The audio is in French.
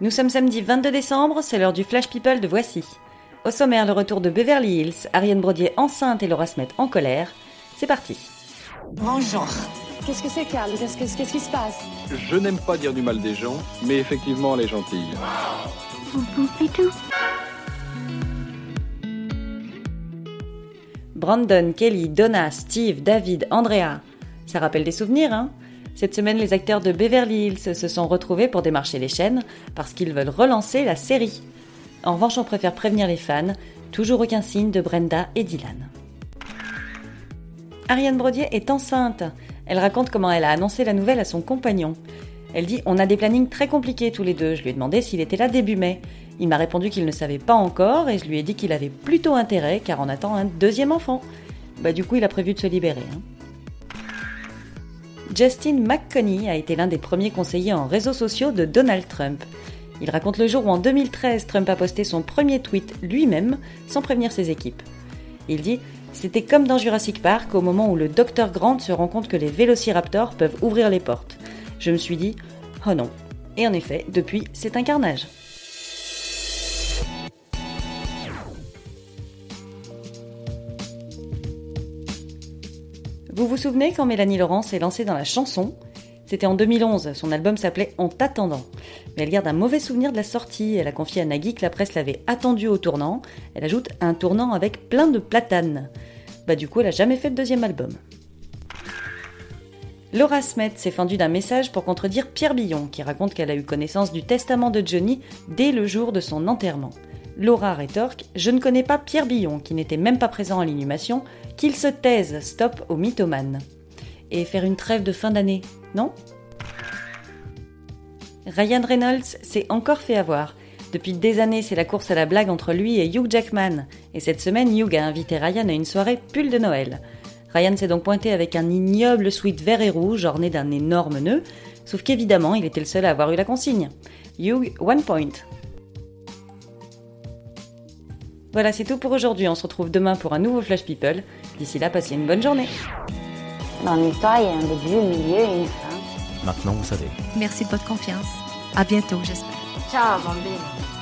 Nous sommes samedi 22 décembre, c'est l'heure du Flash People de Voici. Au sommaire, le retour de Beverly Hills, Ariane Brodier enceinte et Laura Smet en colère. C'est parti. Bonjour. Qu'est-ce que c'est, Carl Qu'est-ce que- qu'est-ce qui se passe? Je n'aime pas dire du mal des gens, mais effectivement, elle est gentille. Brandon, Kelly, Donna, Steve, David, Andrea. Ça rappelle des souvenirs, hein? Cette semaine, les acteurs de Beverly Hills se sont retrouvés pour démarcher les chaînes parce qu'ils veulent relancer la série. En revanche, on préfère prévenir les fans, toujours aucun signe de Brenda et Dylan. Ariane Brodier est enceinte. Elle raconte comment elle a annoncé la nouvelle à son compagnon. Elle dit On a des plannings très compliqués tous les deux. Je lui ai demandé s'il était là début mai. Il m'a répondu qu'il ne savait pas encore et je lui ai dit qu'il avait plutôt intérêt car on attend un deuxième enfant. Bah, du coup, il a prévu de se libérer. hein. Justin McConney a été l'un des premiers conseillers en réseaux sociaux de Donald Trump. Il raconte le jour où en 2013 Trump a posté son premier tweet lui-même sans prévenir ses équipes. Il dit C'était comme dans Jurassic Park au moment où le docteur Grant se rend compte que les vélociraptors peuvent ouvrir les portes. Je me suis dit Oh non. Et en effet, depuis, c'est un carnage. Vous vous souvenez quand Mélanie Laurent s'est lancée dans la chanson? C'était en 2011, son album s'appelait En t'attendant. Mais elle garde un mauvais souvenir de la sortie, elle a confié à Nagui que la presse l'avait attendu au tournant, elle ajoute un tournant avec plein de platanes. Bah du coup elle a jamais fait de deuxième album. Laura Smet s'est fendue d'un message pour contredire Pierre Billon, qui raconte qu'elle a eu connaissance du testament de Johnny dès le jour de son enterrement. Laura rétorque Je ne connais pas Pierre Billon, qui n'était même pas présent à l'inhumation, qu'il se taise, stop au mythomane. Et faire une trêve de fin d'année, non? Ryan Reynolds s'est encore fait avoir. Depuis des années, c'est la course à la blague entre lui et Hugh Jackman. Et cette semaine, Hugh a invité Ryan à une soirée pull de Noël. Ryan s'est donc pointé avec un ignoble sweat vert et rouge orné d'un énorme nœud, sauf qu'évidemment, il était le seul à avoir eu la consigne. Hugh, one point. Voilà, c'est tout pour aujourd'hui. On se retrouve demain pour un nouveau Flash People. D'ici là, passez une bonne journée. Dans l'histoire, il y a un début, un milieu et une fin. Maintenant, vous savez. Merci de votre confiance. À bientôt, j'espère. Ciao, bambine.